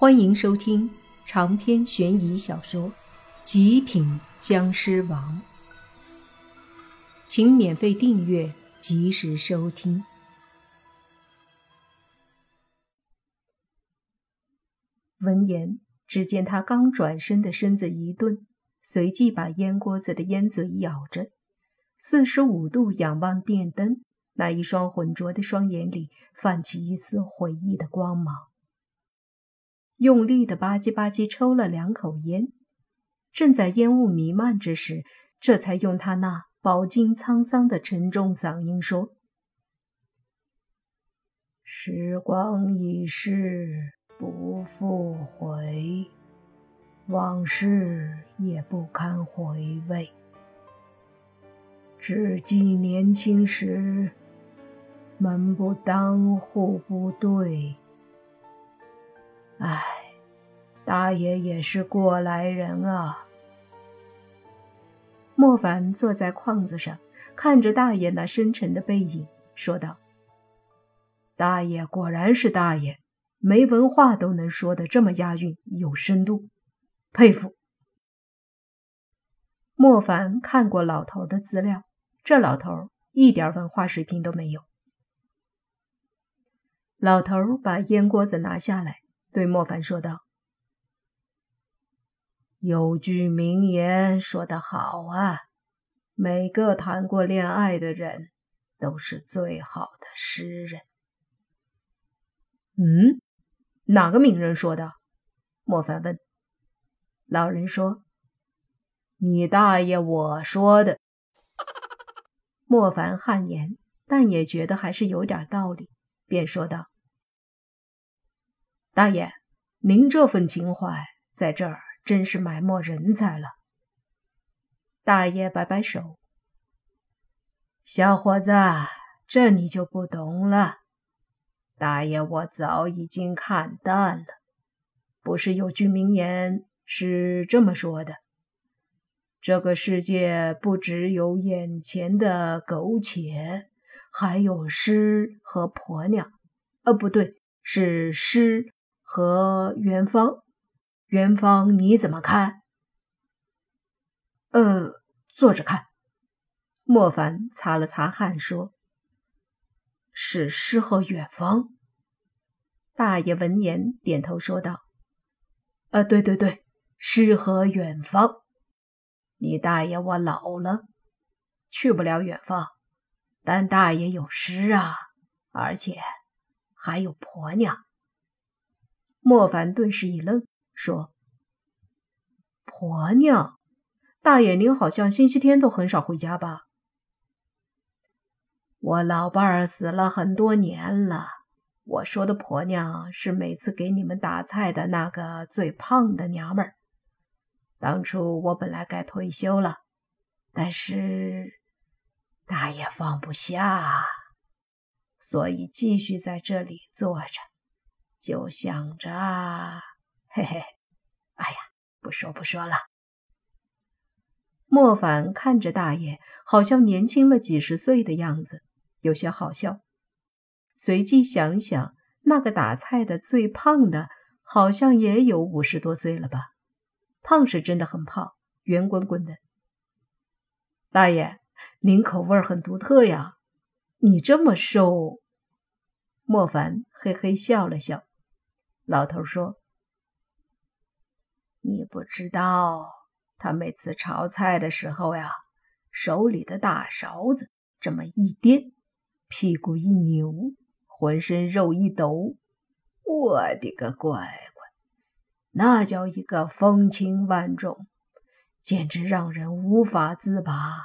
欢迎收听长篇悬疑小说《极品僵尸王》，请免费订阅，及时收听。闻言，只见他刚转身的身子一顿，随即把烟锅子的烟嘴咬着，四十五度仰望电灯，那一双浑浊的双眼里泛起一丝回忆的光芒。用力的吧唧吧唧抽了两口烟，正在烟雾弥漫之时，这才用他那饱经沧桑的沉重嗓音说：“时光已逝，不复回，往事也不堪回味。只记年轻时，门不当户不对。”唉，大爷也是过来人啊。莫凡坐在框子上，看着大爷那深沉的背影，说道：“大爷果然是大爷，没文化都能说的这么押韵，有深度，佩服。”莫凡看过老头的资料，这老头一点文化水平都没有。老头把烟锅子拿下来。对莫凡说道：“有句名言说得好啊，每个谈过恋爱的人都是最好的诗人。”嗯，哪个名人说的？莫凡问。老人说：“你大爷我说的。”莫凡汗颜，但也觉得还是有点道理，便说道。大爷，您这份情怀在这儿真是埋没人才了。大爷摆摆手：“小伙子，这你就不懂了。大爷，我早已经看淡了。不是有句名言是这么说的：这个世界不只有眼前的苟且，还有诗和婆娘。呃，不对，是诗。”和元芳，元芳你怎么看？呃，坐着看。莫凡擦了擦汗说：“是诗和远方。”大爷闻言点头说道：“呃，对对对，诗和远方。你大爷我老了，去不了远方，但大爷有诗啊，而且还有婆娘。”莫凡顿时一愣，说：“婆娘，大爷您好像星期天都很少回家吧？”我老伴儿死了很多年了。我说的婆娘是每次给你们打菜的那个最胖的娘们儿。当初我本来该退休了，但是大爷放不下，所以继续在这里坐着。就想着，嘿嘿，哎呀，不说不说了。莫凡看着大爷，好像年轻了几十岁的样子，有些好笑。随即想想，那个打菜的最胖的，好像也有五十多岁了吧？胖是真的很胖，圆滚滚的。大爷，您口味很独特呀，你这么瘦。莫凡嘿嘿笑了笑。老头说：“你不知道，他每次炒菜的时候呀，手里的大勺子这么一颠，屁股一扭，浑身肉一抖，我的个乖乖，那叫一个风情万种，简直让人无法自拔。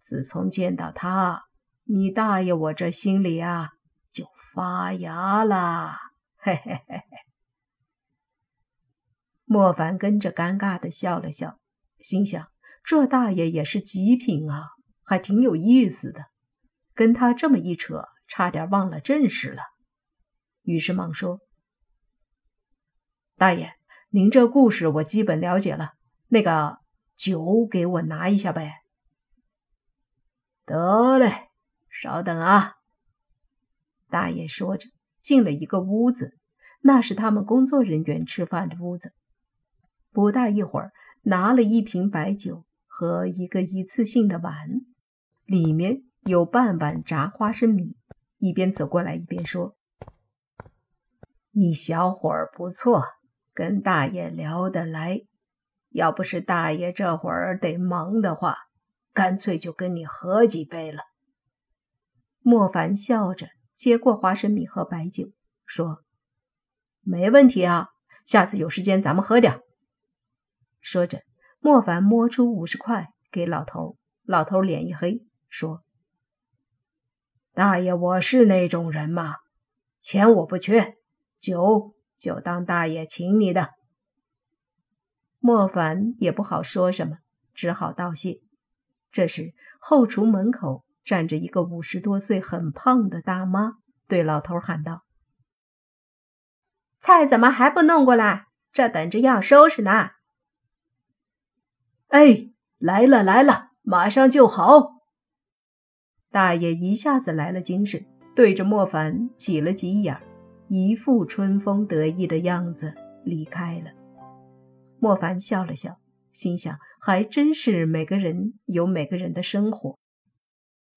自从见到他，你大爷我这心里啊就发芽了。”嘿嘿嘿嘿，莫凡跟着尴尬的笑了笑，心想：这大爷也是极品啊，还挺有意思的。跟他这么一扯，差点忘了正事了。于是忙说：“大爷，您这故事我基本了解了，那个酒给我拿一下呗。”得嘞，稍等啊。大爷说着。进了一个屋子，那是他们工作人员吃饭的屋子。不大一会儿，拿了一瓶白酒和一个一次性的碗，里面有半碗炸花生米。一边走过来一边说：“你小伙儿不错，跟大爷聊得来。要不是大爷这会儿得忙的话，干脆就跟你喝几杯了。”莫凡笑着接过花生米和白酒，说：“没问题啊，下次有时间咱们喝点。”说着，莫凡摸出五十块给老头，老头脸一黑，说。大爷，我是那种人吗？钱我不缺，酒就当大爷请你的。莫凡也不好说什么，只好道谢。这时，后厨门口站着一个五十多岁、很胖的大妈，对老头喊道：“菜怎么还不弄过来？这等着要收拾呢。”“哎，来了来了，马上就好。”大爷一下子来了精神，对着莫凡挤了挤眼，一副春风得意的样子离开了。莫凡笑了笑，心想：还真是每个人有每个人的生活，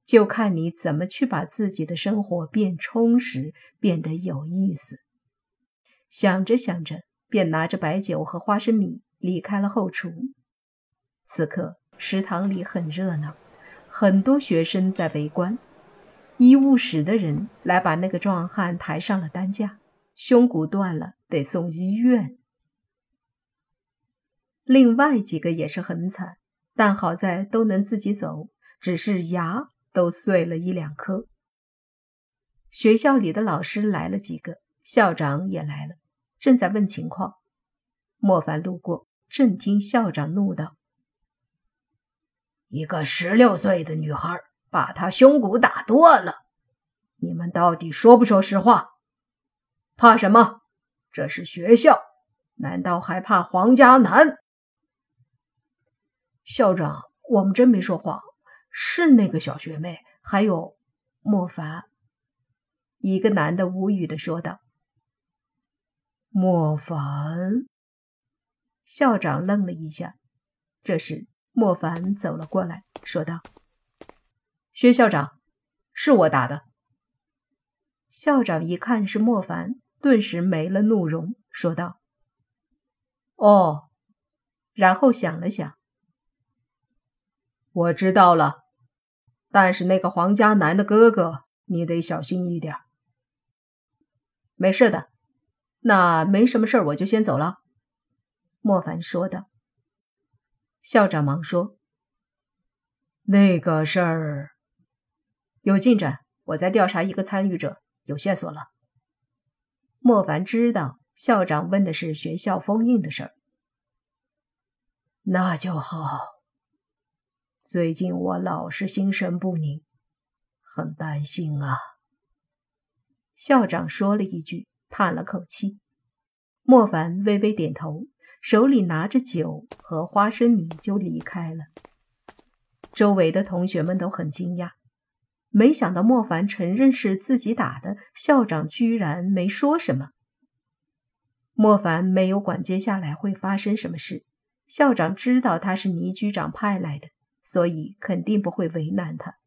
就看你怎么去把自己的生活变充实，变得有意思。想着想着，便拿着白酒和花生米离开了后厨。此刻食堂里很热闹。很多学生在围观，医务室的人来把那个壮汉抬上了担架，胸骨断了，得送医院。另外几个也是很惨，但好在都能自己走，只是牙都碎了一两颗。学校里的老师来了几个，校长也来了，正在问情况。莫凡路过，正听校长怒道。一个十六岁的女孩把他胸骨打断了，你们到底说不说实话？怕什么？这是学校，难道还怕黄家男？校长，我们真没说谎，是那个小学妹，还有莫凡。一个男的无语的说道。莫凡。校长愣了一下，这时。莫凡走了过来，说道：“薛校长，是我打的。”校长一看是莫凡，顿时没了怒容，说道：“哦。”然后想了想：“我知道了，但是那个黄家南的哥哥，你得小心一点。”没事的，那没什么事我就先走了。”莫凡说道。校长忙说：“那个事儿有进展，我在调查一个参与者，有线索了。”莫凡知道校长问的是学校封印的事儿，那就好。最近我老是心神不宁，很担心啊。”校长说了一句，叹了口气。莫凡微微点头。手里拿着酒和花生米就离开了。周围的同学们都很惊讶，没想到莫凡承认是自己打的，校长居然没说什么。莫凡没有管接下来会发生什么事，校长知道他是倪局长派来的，所以肯定不会为难他。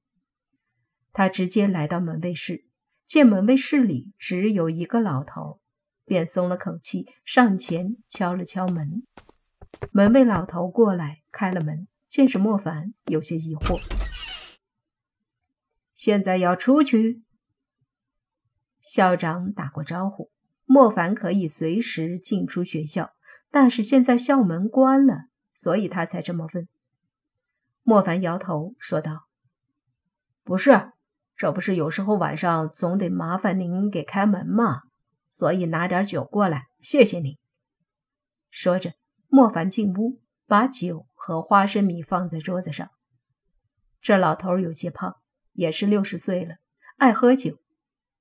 他直接来到门卫室，见门卫室里只有一个老头。便松了口气，上前敲了敲门。门卫老头过来开了门，见是莫凡，有些疑惑：“现在要出去？”校长打过招呼，莫凡可以随时进出学校，但是现在校门关了，所以他才这么问。莫凡摇头说道：“不是，这不是有时候晚上总得麻烦您给开门吗？”所以拿点酒过来，谢谢你。说着，莫凡进屋，把酒和花生米放在桌子上。这老头有些胖，也是六十岁了，爱喝酒，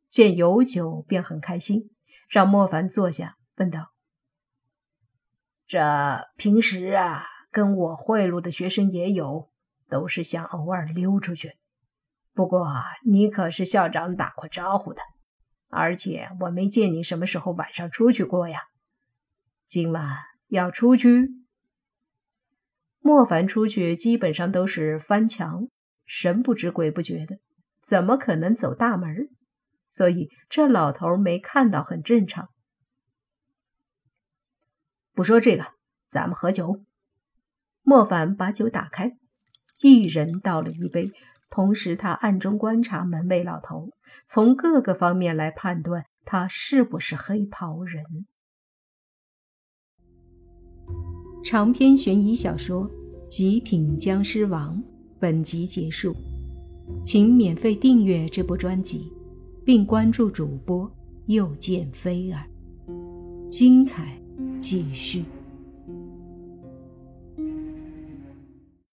见有酒便很开心，让莫凡坐下，问道：“这平时啊，跟我贿赂的学生也有，都是想偶尔溜出去。不过你可是校长打过招呼的。”而且我没见你什么时候晚上出去过呀。今晚要出去？莫凡出去基本上都是翻墙，神不知鬼不觉的，怎么可能走大门？所以这老头没看到很正常。不说这个，咱们喝酒。莫凡把酒打开，一人倒了一杯，同时他暗中观察门卫老头，从各个方面来判断他是不是黑袍人。长篇悬疑小说《极品僵尸王》本集结束，请免费订阅这部专辑，并关注主播又见菲儿，精彩继续。